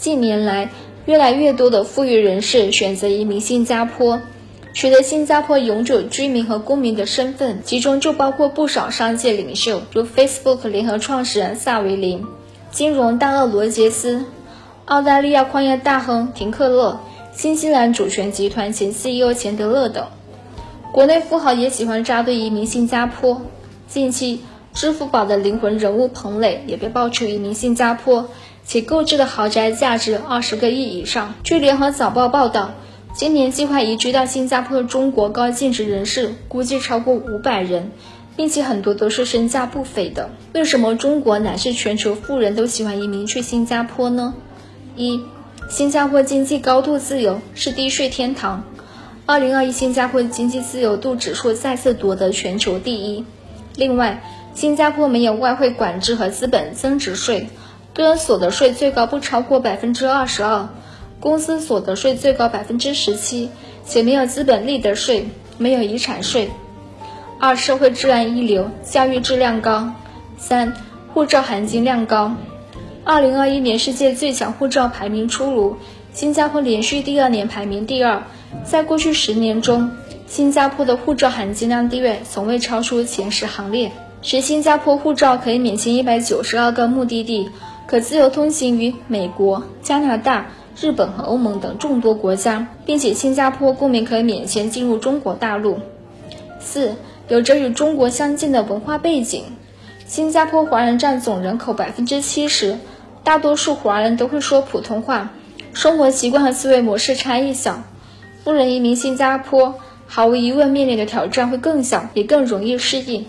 近年来，越来越多的富裕人士选择移民新加坡，取得新加坡永久居民和公民的身份，其中就包括不少商界领袖，如 Facebook 联合创始人萨维林、金融大鳄罗杰斯、澳大利亚矿业大亨廷克勒、新西兰主权集团前 CEO 钱德勒等。国内富豪也喜欢扎堆移民新加坡。近期，支付宝的灵魂人物彭磊也被爆出移民新加坡。其购置的豪宅价值二十个亿以上。据联合早报报道，今年计划移居到新加坡的中国高净值人士估计超过五百人，并且很多都是身价不菲的。为什么中国乃至全球富人都喜欢移民去新加坡呢？一，新加坡经济高度自由，是低税天堂。二零二一新加坡经济自由度指数再次夺得全球第一。另外，新加坡没有外汇管制和资本增值税。个人所得税最高不超过百分之二十二，公司所得税最高百分之十七，且没有资本利得税，没有遗产税。二、社会治安一流，教育质量高。三、护照含金量高。二零二一年世界最强护照排名出炉，新加坡连续第二年排名第二。在过去十年中，新加坡的护照含金量地位从未超出前十行列。持新加坡护照可以免签一百九十二个目的地。可自由通行于美国、加拿大、日本和欧盟等众多国家，并且新加坡公民可以免签进入中国大陆。四，有着与中国相近的文化背景，新加坡华人占总人口百分之七十，大多数华人都会说普通话，生活习惯和思维模式差异小，富人移民新加坡，毫无疑问面临的挑战会更小，也更容易适应。